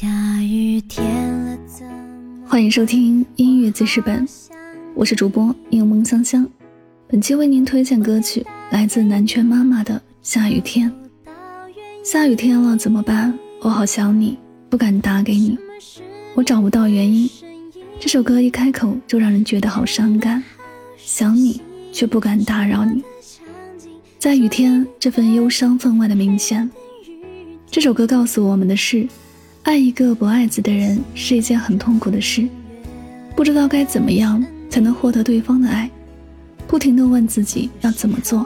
下雨天了怎欢迎收听音乐记事本，我是主播柠檬香香。本期为您推荐歌曲来自南拳妈妈的《下雨天》。下雨天了怎么办？我好想你，不敢打给你，我找不到原因。这首歌一开口就让人觉得好伤感，想你却不敢打扰你。在雨天，这份忧伤分外的明显。这首歌告诉我们的是，爱一个不爱自己的人是一件很痛苦的事，不知道该怎么样才能获得对方的爱，不停地问自己要怎么做，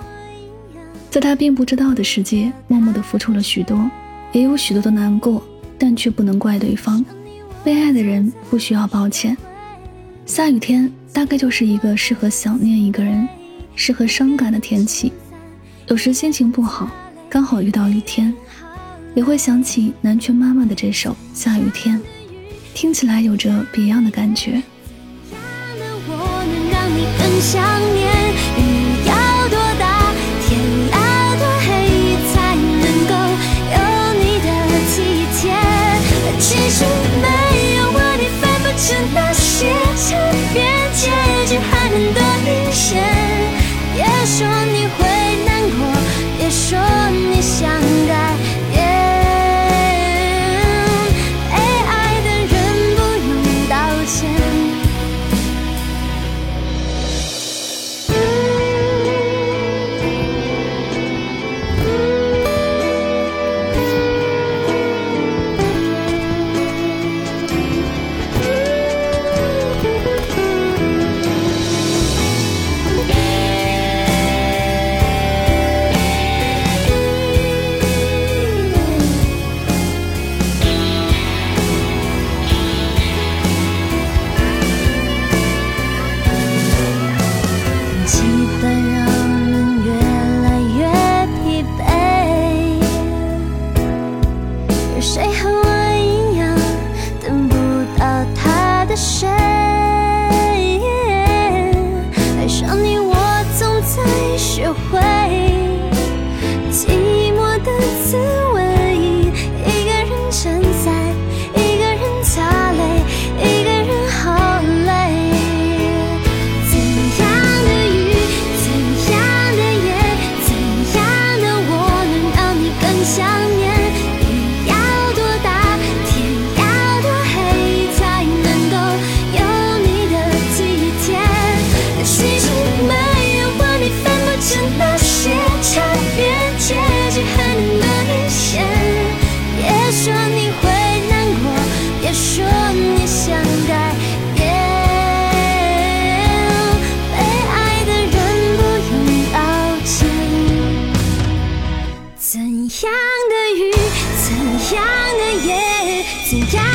在他并不知道的世界，默默地付出了许多，也有许多的难过，但却不能怪对方。被爱的人不需要抱歉。下雨天大概就是一个适合想念一个人，适合伤感的天气。有时心情不好，刚好遇到雨天，也会想起南拳妈妈的这首《下雨天》，听起来有着别样的感觉。学会。信仰。